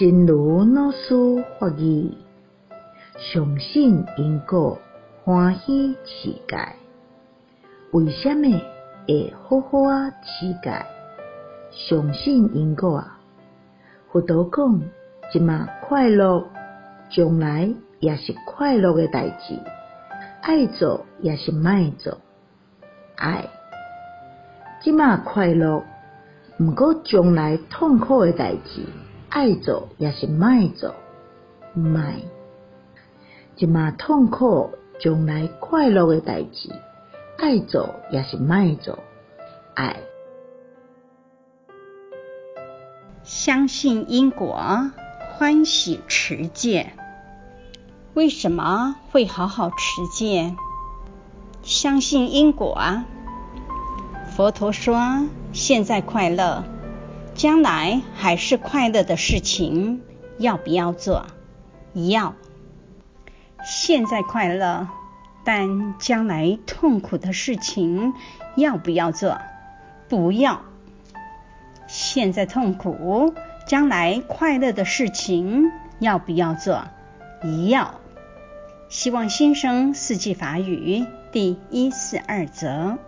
真如老师法语，相信因果，欢喜世界。为什么会好好啊世界？相信因果啊！佛陀讲，即嘛快乐，将来也是快乐的代志。爱做也是卖做，爱。即嘛快乐，毋过将来痛苦的代志。爱做也是卖做，卖。即马痛苦，将来快乐的代志。爱做也是卖做，爱。相信因果，欢喜持戒。为什么会好好持戒？相信因果啊！佛陀说，现在快乐。将来还是快乐的事情，要不要做？要。现在快乐，但将来痛苦的事情，要不要做？不要。现在痛苦，将来快乐的事情，要不要做？要。希望新生四季法语第一四二则。